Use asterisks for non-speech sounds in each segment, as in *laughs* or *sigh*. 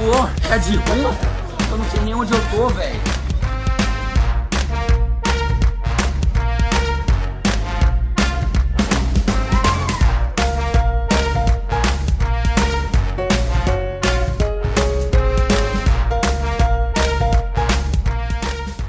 Vida acabou. É de ruim? Eu não sei nem onde eu tô, velho.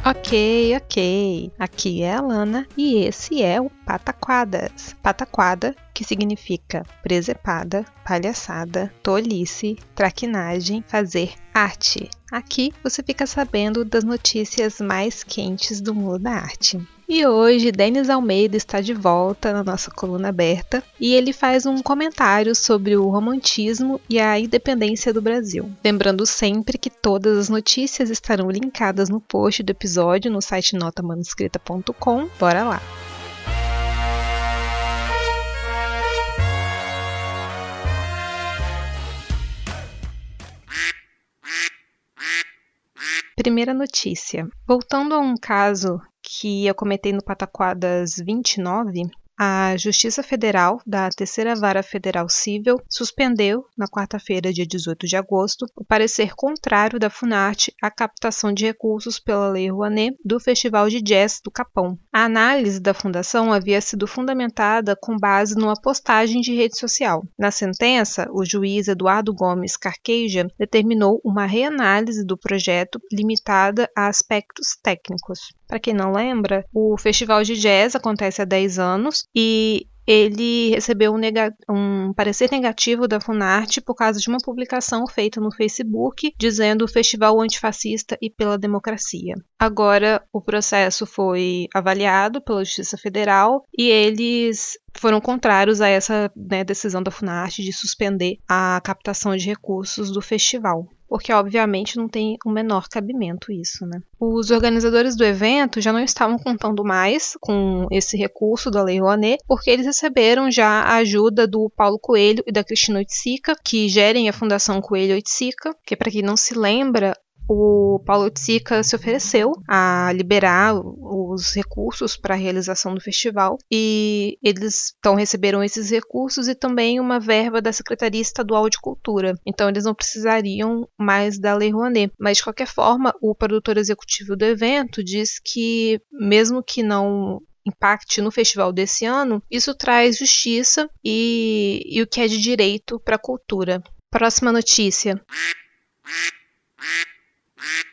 Ok, ok. Aqui é a Lana e esse é o Pataquadas. Pataquada, que significa presepada, palhaçada, tolice, traquinagem, fazer arte. Aqui você fica sabendo das notícias mais quentes do mundo da arte. E hoje, Denis Almeida está de volta na nossa coluna aberta e ele faz um comentário sobre o romantismo e a independência do Brasil. Lembrando sempre que todas as notícias estarão linkadas no post do episódio no site notamanuscrita.com. Bora lá! Primeira notícia. Voltando a um caso que eu comentei no Pataquadas 29, a Justiça Federal da Terceira Vara Federal Civil suspendeu, na quarta-feira, dia 18 de agosto, o parecer contrário da Funarte à captação de recursos pela Lei Rouanet do Festival de Jazz do Capão. A análise da fundação havia sido fundamentada com base numa postagem de rede social. Na sentença, o juiz Eduardo Gomes Carqueja determinou uma reanálise do projeto limitada a aspectos técnicos. Para quem não lembra, o Festival de Jazz acontece há 10 anos e ele recebeu um, um, parecer negativo da Funarte por causa de uma publicação feita no Facebook dizendo Festival Antifascista e pela Democracia. Agora, o processo foi avaliado pela Justiça Federal e eles foram contrários a essa né, decisão da Funarte de suspender a captação de recursos do festival porque obviamente não tem o menor cabimento isso, né? Os organizadores do evento já não estavam contando mais com esse recurso da Lei Rouanet, porque eles receberam já a ajuda do Paulo Coelho e da Cristina Oiticica, que gerem a Fundação Coelho Oiticica, que para quem não se lembra, o Paulo Tsica se ofereceu a liberar os recursos para a realização do festival e eles então receberam esses recursos e também uma verba da Secretaria Estadual de Cultura. Então eles não precisariam mais da Lei Rouanet. Mas de qualquer forma, o produtor executivo do evento diz que mesmo que não impacte no festival desse ano, isso traz justiça e, e o que é de direito para a cultura. Próxima notícia.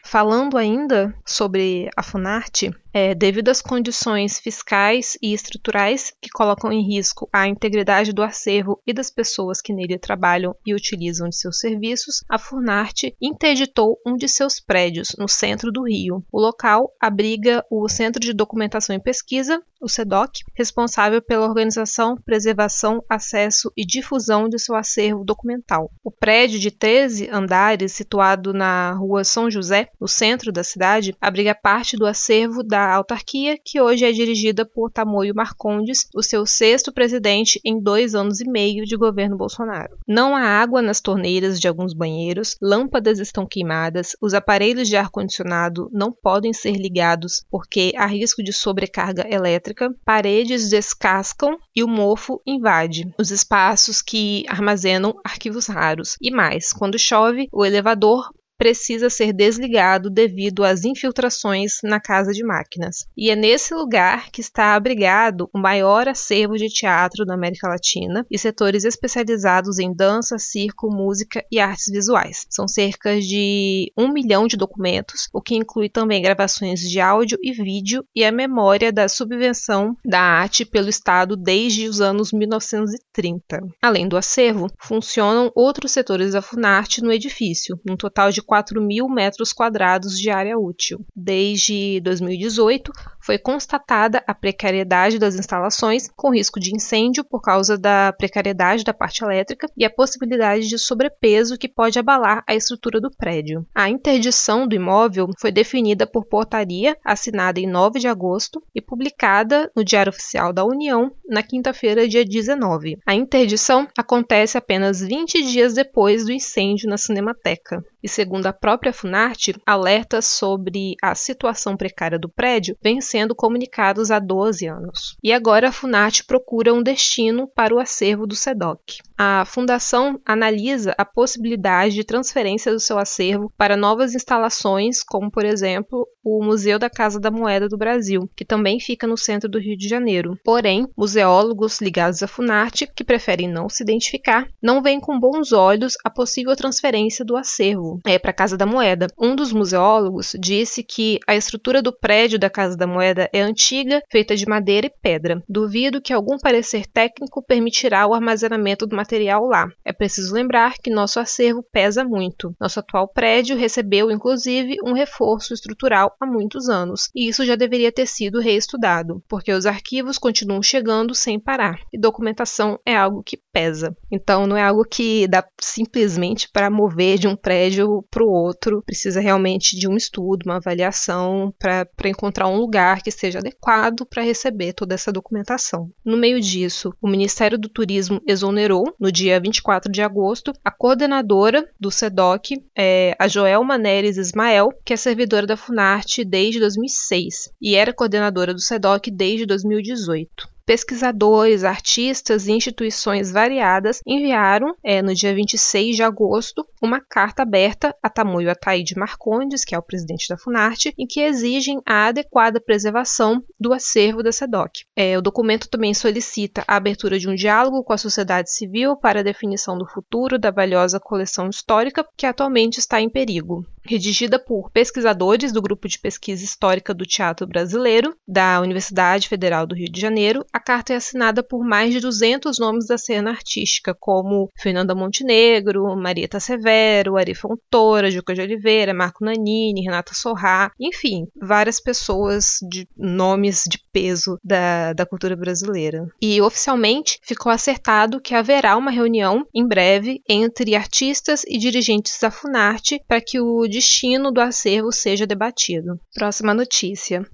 Falando ainda sobre a Funarte, é, devido às condições fiscais e estruturais que colocam em risco a integridade do acervo e das pessoas que nele trabalham e utilizam de seus serviços, a Funarte interditou um de seus prédios no centro do Rio. O local abriga o Centro de Documentação e Pesquisa, o SEDOC, responsável pela organização, preservação, acesso e difusão de seu acervo documental. O prédio de 13 andares, situado na rua São José, no centro da cidade, abriga parte do acervo da autarquia, que hoje é dirigida por Tamoio Marcondes, o seu sexto presidente em dois anos e meio de governo Bolsonaro. Não há água nas torneiras de alguns banheiros, lâmpadas estão queimadas, os aparelhos de ar-condicionado não podem ser ligados porque há risco de sobrecarga elétrica elétrica, paredes descascam e o mofo invade os espaços que armazenam arquivos raros. E mais, quando chove, o elevador precisa ser desligado devido às infiltrações na casa de máquinas. E é nesse lugar que está abrigado o maior acervo de teatro da América Latina e setores especializados em dança, circo, música e artes visuais. São cerca de um milhão de documentos, o que inclui também gravações de áudio e vídeo e a memória da subvenção da arte pelo Estado desde os anos 1930. Além do acervo, funcionam outros setores da Funarte no edifício, num total de 4 mil metros quadrados de área útil. Desde 2018, foi constatada a precariedade das instalações, com risco de incêndio por causa da precariedade da parte elétrica e a possibilidade de sobrepeso que pode abalar a estrutura do prédio. A interdição do imóvel foi definida por portaria assinada em 9 de agosto e publicada no Diário Oficial da União na quinta-feira, dia 19. A interdição acontece apenas 20 dias depois do incêndio na Cinemateca e, segundo a própria Funarte, alertas sobre a situação precária do prédio vêm sendo comunicados há 12 anos. E agora a Funarte procura um destino para o acervo do SEDOC. A fundação analisa a possibilidade de transferência do seu acervo para novas instalações, como, por exemplo, o Museu da Casa da Moeda do Brasil, que também fica no centro do Rio de Janeiro. Porém, museólogos ligados à Funarte, que preferem não se identificar, não veem com bons olhos a possível transferência do acervo é, para a Casa da Moeda. Um dos museólogos disse que a estrutura do prédio da Casa da Moeda é antiga, feita de madeira e pedra. Duvido que algum parecer técnico permitirá o armazenamento do material lá. É preciso lembrar que nosso acervo pesa muito. Nosso atual prédio recebeu, inclusive, um reforço estrutural há muitos anos, e isso já deveria ter sido reestudado, porque os arquivos continuam chegando sem parar, e documentação é algo que pesa. Então, não é algo que dá simplesmente para mover de um prédio para o outro. Precisa realmente de um estudo, uma avaliação para encontrar um lugar que seja adequado para receber toda essa documentação. No meio disso, o Ministério do Turismo exonerou, no dia 24 de agosto, a coordenadora do SEDOC, é, a Joelma Neres Ismael, que é servidora da Funarte desde 2006 e era coordenadora do SEDOC desde 2018 pesquisadores, artistas e instituições variadas enviaram, é, no dia 26 de agosto, uma carta aberta a Tamoio Ataíde Marcondes, que é o presidente da Funarte, em que exigem a adequada preservação do acervo da SEDOC. É, o documento também solicita a abertura de um diálogo com a sociedade civil para a definição do futuro da valiosa coleção histórica que atualmente está em perigo redigida por pesquisadores do Grupo de Pesquisa Histórica do Teatro Brasileiro, da Universidade Federal do Rio de Janeiro. A carta é assinada por mais de 200 nomes da cena artística, como Fernanda Montenegro, Marieta Severo, Ari Fontoura, Juca de Oliveira, Marco Nanini, Renata Sorrá, enfim, várias pessoas de nomes de peso da, da cultura brasileira. E oficialmente ficou acertado que haverá uma reunião em breve entre artistas e dirigentes da Funarte para que o destino do acervo seja debatido. Próxima notícia.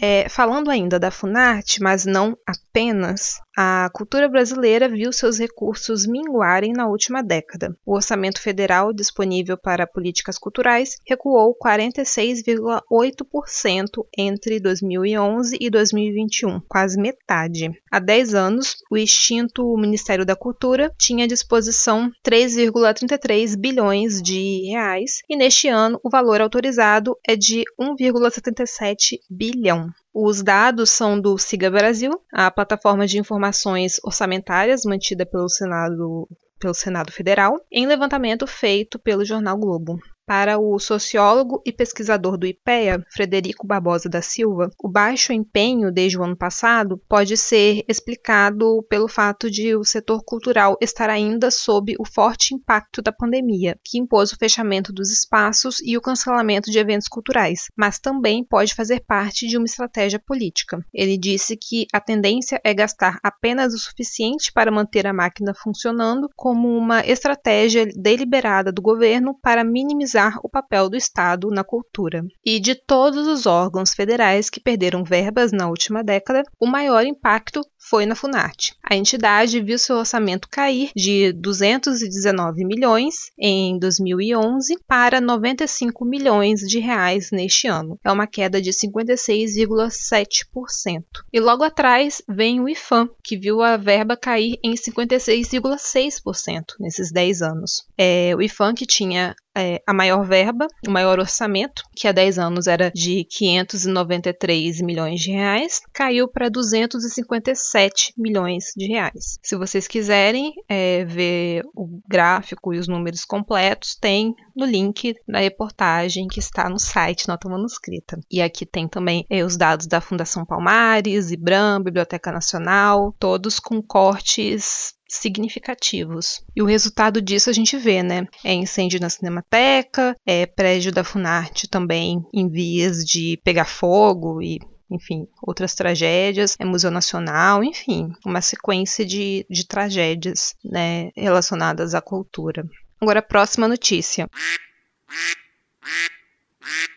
É, falando ainda da Funarte, mas não apenas, a cultura brasileira viu seus recursos minguarem na última década. O orçamento federal disponível para políticas culturais recuou 46,8% entre 2011 e 2021, quase metade. Há 10 anos, o extinto Ministério da Cultura tinha à disposição 3,33 bilhões de reais e neste ano o valor autorizado é de 1,77 bilhão. Os dados são do Siga Brasil, a plataforma de informações orçamentárias mantida pelo Senado, pelo Senado Federal, em levantamento feito pelo jornal Globo. Para o sociólogo e pesquisador do IPEA, Frederico Barbosa da Silva, o baixo empenho desde o ano passado pode ser explicado pelo fato de o setor cultural estar ainda sob o forte impacto da pandemia, que impôs o fechamento dos espaços e o cancelamento de eventos culturais, mas também pode fazer parte de uma estratégia política. Ele disse que a tendência é gastar apenas o suficiente para manter a máquina funcionando, como uma estratégia deliberada do governo para minimizar o papel do Estado na cultura. E de todos os órgãos federais que perderam verbas na última década, o maior impacto foi na Funarte. A entidade viu seu orçamento cair de 219 milhões em 2011 para 95 milhões de reais neste ano. É uma queda de 56,7%. E logo atrás vem o IFAM, que viu a verba cair em 56,6% nesses 10 anos. É, o IFAM que tinha é, a maior verba, o maior orçamento, que há 10 anos era de 593 milhões de reais, caiu para 257 milhões de reais. Se vocês quiserem é, ver o gráfico e os números completos, tem no link da reportagem que está no site Nota Manuscrita. E aqui tem também eh, os dados da Fundação Palmares, IBRAM, Biblioteca Nacional, todos com cortes significativos. E o resultado disso a gente vê, né? É incêndio na Cinemateca, é prédio da Funarte também em vias de pegar fogo e enfim, outras tragédias, é Museu Nacional, enfim, uma sequência de, de tragédias né, relacionadas à cultura. Agora, a próxima notícia.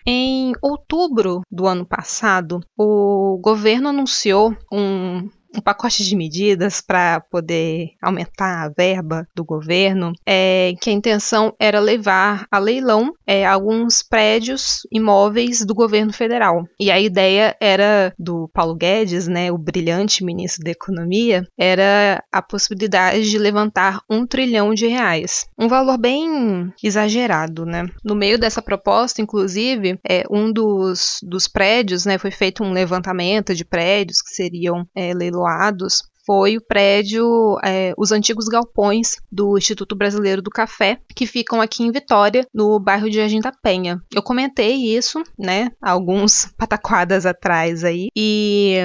Em outubro do ano passado, o governo anunciou um um pacote de medidas para poder aumentar a verba do governo, é, que a intenção era levar a leilão é, alguns prédios imóveis do governo federal. E a ideia era do Paulo Guedes, né, o brilhante ministro da Economia, era a possibilidade de levantar um trilhão de reais. Um valor bem exagerado, né? No meio dessa proposta, inclusive, é, um dos, dos prédios, né, foi feito um levantamento de prédios que seriam é, leiloados foi o prédio, é, os antigos galpões do Instituto Brasileiro do Café, que ficam aqui em Vitória, no bairro de Agenda Penha. Eu comentei isso, né, alguns *laughs* pataquadas atrás aí, e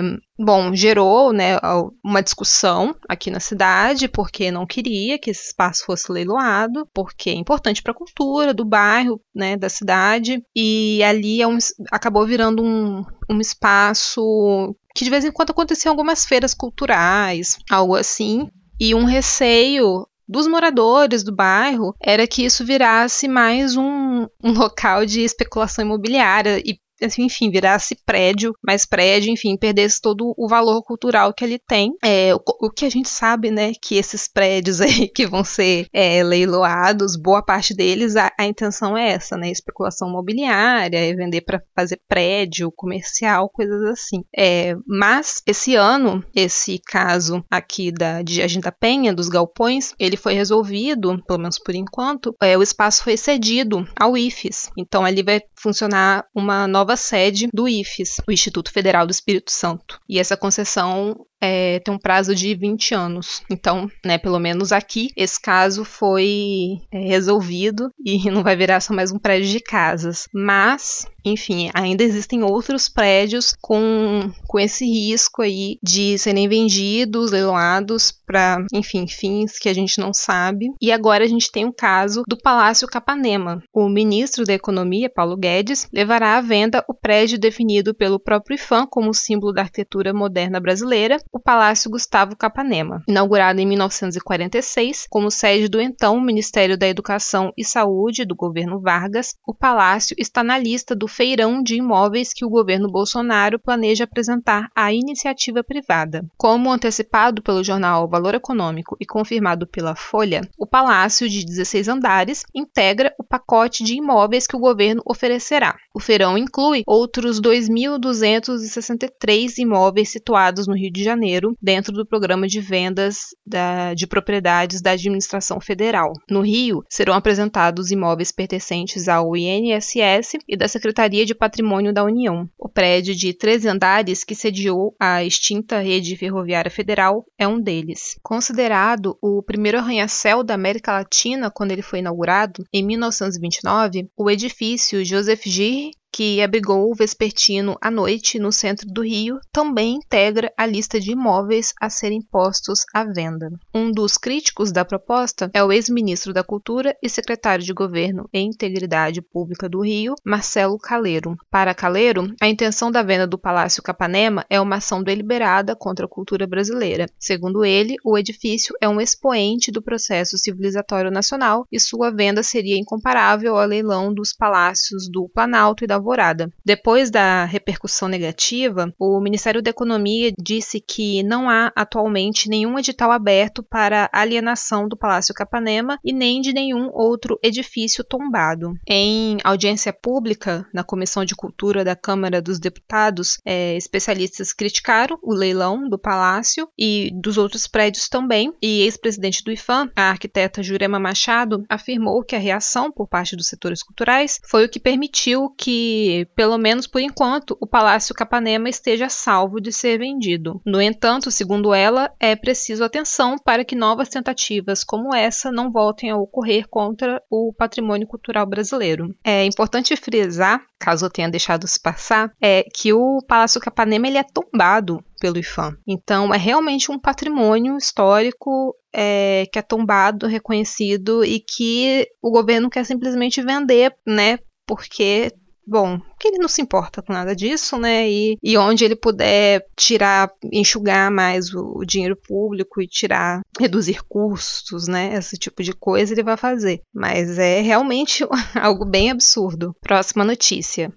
Bom, gerou né, uma discussão aqui na cidade, porque não queria que esse espaço fosse leiloado, porque é importante para a cultura do bairro, né, da cidade, e ali é um, acabou virando um, um espaço que de vez em quando aconteciam algumas feiras culturais, algo assim, e um receio dos moradores do bairro era que isso virasse mais um, um local de especulação imobiliária e assim, enfim, virasse prédio, mais prédio, enfim, perdesse todo o valor cultural que ele tem. É, o, o, que a gente sabe, né, que esses prédios aí *laughs* que vão ser é, leiloados, boa parte deles, a, a, intenção é essa, né, especulação imobiliária, é vender para fazer prédio, comercial, coisas assim. É, mas esse ano, esse caso aqui da de Agenda Penha, dos galpões, ele foi resolvido, pelo menos por enquanto, é, o espaço foi cedido ao IFES. Então ali vai funcionar uma nova nova sede do IFES, o Instituto Federal do Espírito Santo. E essa concessão é, tem um prazo de 20 anos. Então, né, pelo menos aqui, esse caso foi é, resolvido e *laughs* não vai virar só mais um prédio de casas. Mas, enfim, ainda existem outros prédios com, com esse risco aí de serem vendidos, leiloados para, enfim, fins que a gente não sabe. E agora a gente tem o caso do Palácio Capanema. O ministro da Economia, Paulo Guedes, levará à venda o prédio definido pelo próprio IFAM como símbolo da arquitetura moderna brasileira o Palácio Gustavo Capanema. Inaugurado em 1946 como sede do então Ministério da Educação e Saúde do governo Vargas, o palácio está na lista do feirão de imóveis que o governo Bolsonaro planeja apresentar à iniciativa privada. Como antecipado pelo jornal Valor Econômico e confirmado pela Folha, o palácio de 16 andares integra o pacote de imóveis que o governo oferecerá. O feirão inclui outros 2.263 imóveis situados no Rio de Janeiro dentro do programa de vendas da, de propriedades da administração federal. No Rio, serão apresentados imóveis pertencentes ao INSS e da Secretaria de Patrimônio da União. O prédio de 13 andares que sediou a extinta rede ferroviária federal é um deles. Considerado o primeiro arranha-céu da América Latina quando ele foi inaugurado, em 1929, o edifício Joseph Gir que abrigou o Vespertino à noite no centro do Rio, também integra a lista de imóveis a serem postos à venda. Um dos críticos da proposta é o ex-ministro da Cultura e secretário de Governo e Integridade Pública do Rio, Marcelo Caleiro. Para Caleiro, a intenção da venda do Palácio Capanema é uma ação deliberada contra a cultura brasileira. Segundo ele, o edifício é um expoente do processo civilizatório nacional e sua venda seria incomparável ao leilão dos palácios do Planalto e da Alvorada. Depois da repercussão negativa, o Ministério da Economia disse que não há atualmente nenhum edital aberto para alienação do Palácio Capanema e nem de nenhum outro edifício tombado. Em audiência pública na Comissão de Cultura da Câmara dos Deputados, é, especialistas criticaram o leilão do palácio e dos outros prédios também, e ex-presidente do IFAM, a arquiteta Jurema Machado, afirmou que a reação por parte dos setores culturais foi o que permitiu que que, pelo menos por enquanto, o Palácio Capanema esteja salvo de ser vendido. No entanto, segundo ela, é preciso atenção para que novas tentativas como essa não voltem a ocorrer contra o patrimônio cultural brasileiro. É importante frisar, caso eu tenha deixado se passar, é que o Palácio Capanema ele é tombado pelo IFAM. Então, é realmente um patrimônio histórico é, que é tombado, reconhecido e que o governo quer simplesmente vender, né? Porque bom, que ele não se importa com nada disso, né? E, e onde ele puder tirar, enxugar mais o, o, dinheiro público e tirar, reduzir custos, né? Esse tipo de coisa ele vai fazer. Mas é realmente *laughs* algo bem absurdo. Próxima notícia.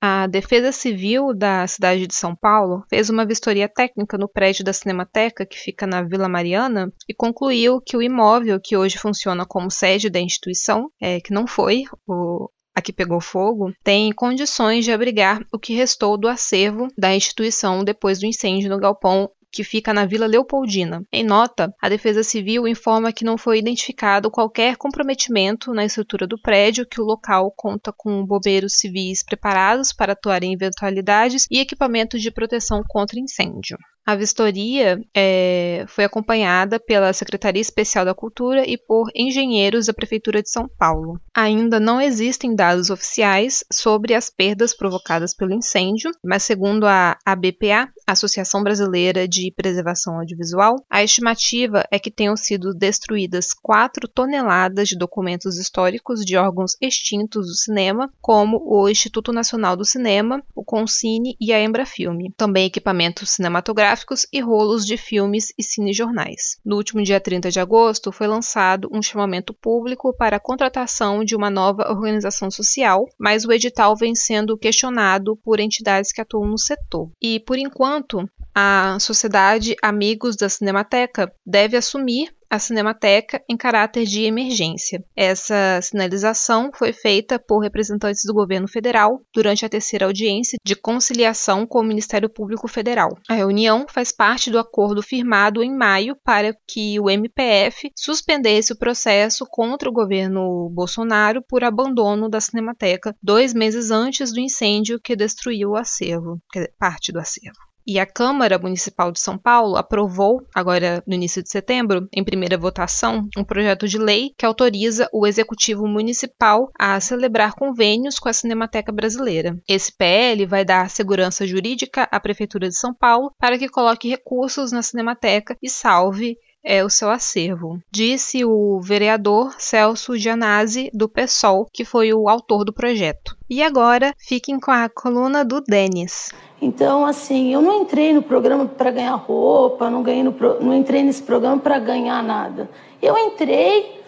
A Defesa Civil da cidade de São Paulo fez uma vistoria técnica no prédio da Cinemateca, que fica na Vila Mariana, e concluiu que o imóvel que hoje funciona como sede da instituição, é, que não foi o, a que pegou fogo, tem condições de abrigar o que restou do acervo da instituição depois do incêndio no galpão que fica na Vila Leopoldina. Em nota, a Defesa Civil informa que não foi identificado qualquer comprometimento na estrutura do prédio, que o local conta com bombeiros civis preparados para atuar em eventualidades e equipamentos de proteção contra incêndio. A vistoria é, foi acompanhada pela Secretaria Especial da Cultura e por engenheiros da Prefeitura de São Paulo. Ainda não existem dados oficiais sobre as perdas provocadas pelo incêndio, mas segundo a ABPA, Associação Brasileira de Preservação Audiovisual, a estimativa é que tenham sido destruídas 4 toneladas de documentos históricos de órgãos extintos do cinema, como o Instituto Nacional do Cinema, o Concine e a Embrafilme. Também equipamentos cinematográficos gráficos e rolos de filmes e cinejornais. No último dia 30 de agosto, foi lançado um chamamento público para a contratação de uma nova organização social, mas o edital vem sendo questionado por entidades que atuam no setor. E, por enquanto, a Sociedade Amigos da Cinemateca deve assumir a Cinemateca em caráter de emergência. Essa sinalização foi feita por representantes do governo federal durante a terceira audiência de conciliação com o Ministério Público Federal. A reunião faz parte do acordo firmado em maio para que o MPF suspendesse o processo contra o governo Bolsonaro por abandono da Cinemateca dois meses antes do incêndio que destruiu o acervo, parte do acervo. E a Câmara Municipal de São Paulo aprovou, agora no início de setembro, em primeira votação, um projeto de lei que autoriza o Executivo Municipal a celebrar convênios com a Cinemateca Brasileira. Esse PL vai dar segurança jurídica à Prefeitura de São Paulo para que coloque recursos na Cinemateca e salve é o seu acervo, disse o vereador Celso Gianazzi, do PSOL, que foi o autor do projeto. E agora, fiquem com a coluna do Denis. Então, assim, eu não entrei no programa para ganhar roupa, não, ganhei no, não entrei nesse programa para ganhar nada. Eu entrei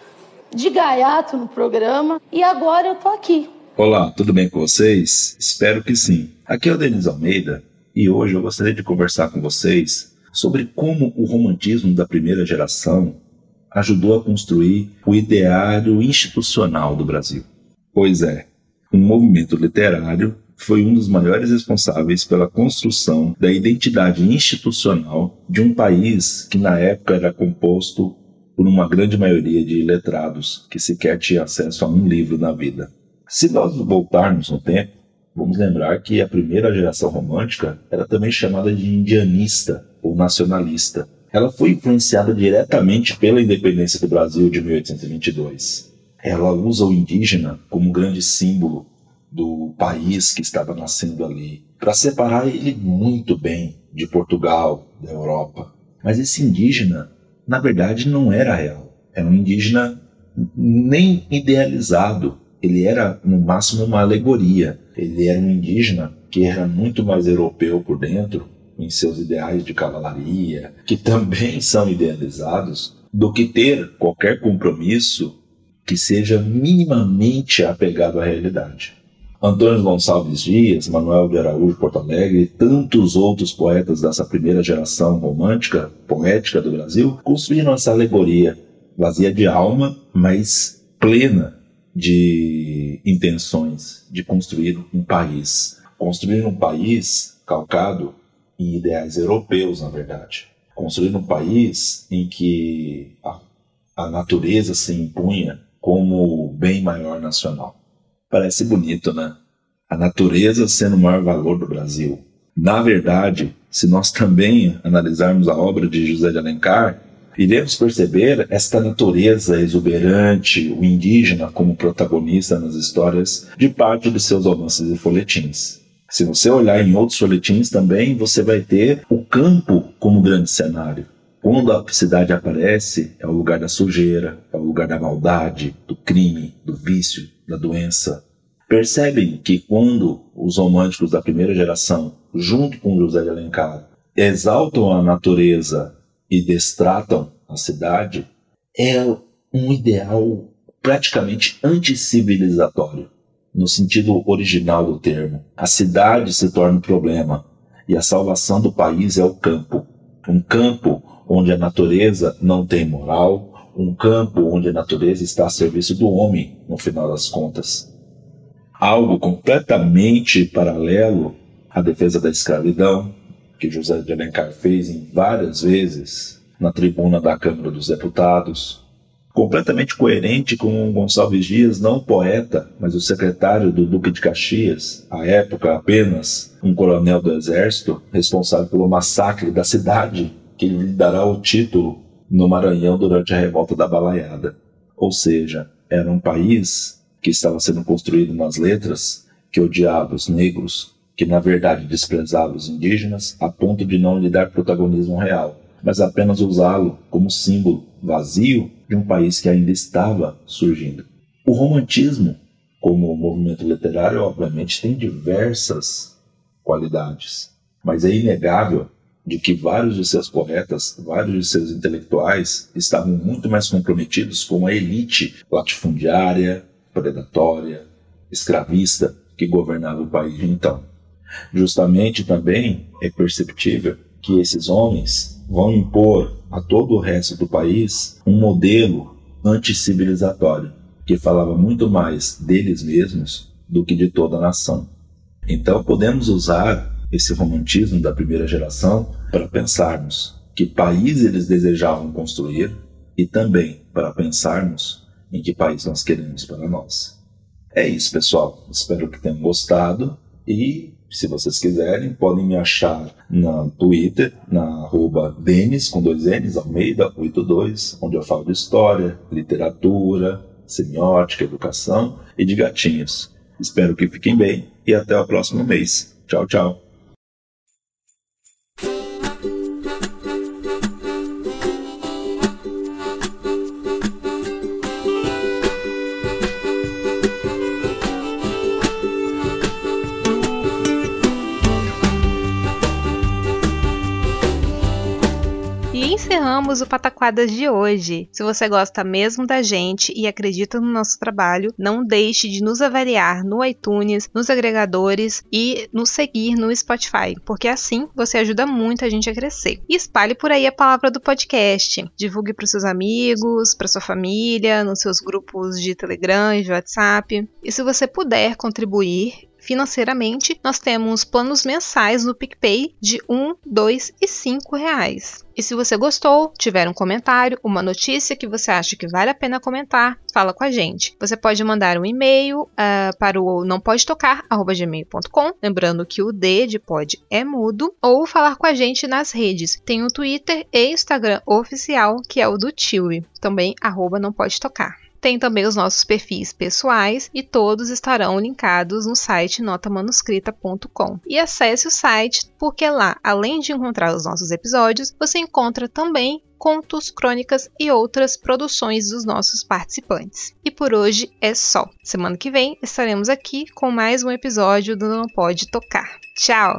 de gaiato no programa e agora eu tô aqui. Olá, tudo bem com vocês? Espero que sim. Aqui é o Denis Almeida e hoje eu gostaria de conversar com vocês sobre como o romantismo da primeira geração ajudou a construir o ideário institucional do Brasil. Pois é, um movimento literário foi um dos maiores responsáveis pela construção da identidade institucional de um país que na época era composto por uma grande maioria de letrados que sequer tinha acesso a um livro na vida. Se nós voltarmos no tempo, vamos lembrar que a primeira geração romântica era também chamada de indianista, ou nacionalista. Ela foi influenciada diretamente pela independência do Brasil de 1822. Ela usa o indígena como grande símbolo do país que estava nascendo ali, para separar ele muito bem de Portugal, da Europa. Mas esse indígena, na verdade, não era real. Era um indígena nem idealizado. Ele era, no máximo, uma alegoria. Ele era um indígena que era muito mais europeu por dentro em seus ideais de cavalaria, que também *laughs* são idealizados, do que ter qualquer compromisso que seja minimamente apegado à realidade. Antônio Gonçalves Dias, Manuel de Araújo Porto Alegre e tantos outros poetas dessa primeira geração romântica, poética do Brasil, construíram essa alegoria vazia de alma, mas plena de intenções de construir um país. Construir um país calcado em ideais europeus, na verdade. Construir um país em que a, a natureza se impunha como bem maior nacional. Parece bonito, né? A natureza sendo o maior valor do Brasil. Na verdade, se nós também analisarmos a obra de José de Alencar, iremos perceber esta natureza exuberante, o indígena como protagonista nas histórias de parte de seus romances e folhetins. Se você olhar em outros folhetins também, você vai ter o campo como grande cenário. Quando a cidade aparece, é o lugar da sujeira, é o lugar da maldade, do crime, do vício, da doença. Percebem que quando os românticos da primeira geração, junto com José de Alencar, exaltam a natureza e destratam a cidade, é um ideal praticamente anticivilizatório, no sentido original do termo. A cidade se torna um problema e a salvação do país é o campo. Um campo onde a natureza não tem moral, um campo onde a natureza está a serviço do homem, no final das contas. Algo completamente paralelo à defesa da escravidão, que José de Alencar fez em várias vezes na tribuna da Câmara dos Deputados, completamente coerente com Gonçalves Dias, não poeta, mas o secretário do Duque de Caxias, à época apenas um coronel do Exército, responsável pelo massacre da cidade que lhe dará o título no Maranhão durante a revolta da Balaiada. Ou seja, era um país que estava sendo construído nas letras que odiava os negros, que na verdade desprezava os indígenas, a ponto de não lhe dar protagonismo real, mas apenas usá-lo como símbolo vazio de um país que ainda estava surgindo. O romantismo, como movimento literário, obviamente tem diversas qualidades, mas é inegável de que vários de seus poetas, vários de seus intelectuais estavam muito mais comprometidos com a elite latifundiária, predatória, escravista que governava o país então. Justamente também é perceptível que esses homens vão impor a todo o resto do país um modelo anticivilizatório que falava muito mais deles mesmos do que de toda a nação. Então podemos usar esse romantismo da primeira geração para pensarmos que país eles desejavam construir e também para pensarmos em que país nós queremos para nós. É isso, pessoal. Espero que tenham gostado e se vocês quiserem, podem me achar na Twitter, na arroba Denis, com dois N's, Almeida 82, onde eu falo de história, literatura, semiótica, educação e de gatinhos. Espero que fiquem bem e até o próximo mês. Tchau, tchau. Encerramos o Pataquadas de hoje. Se você gosta mesmo da gente e acredita no nosso trabalho, não deixe de nos avaliar no iTunes, nos agregadores e nos seguir no Spotify, porque assim você ajuda muito a gente a crescer. E espalhe por aí a palavra do podcast. Divulgue para seus amigos, para sua família, nos seus grupos de Telegram e de WhatsApp. E se você puder contribuir, financeiramente, nós temos planos mensais no PicPay de 1, 2 e 5 reais. E se você gostou, tiver um comentário, uma notícia que você acha que vale a pena comentar, fala com a gente. Você pode mandar um e-mail uh, para o não pode lembrando que o D de pode é mudo, ou falar com a gente nas redes. Tem o Twitter e Instagram oficial, que é o do Tiwi, também arroba não pode tocar. Tem também os nossos perfis pessoais e todos estarão linkados no site notamanuscrita.com. E acesse o site porque lá, além de encontrar os nossos episódios, você encontra também contos, crônicas e outras produções dos nossos participantes. E por hoje é só. Semana que vem estaremos aqui com mais um episódio do Não Pode Tocar. Tchau!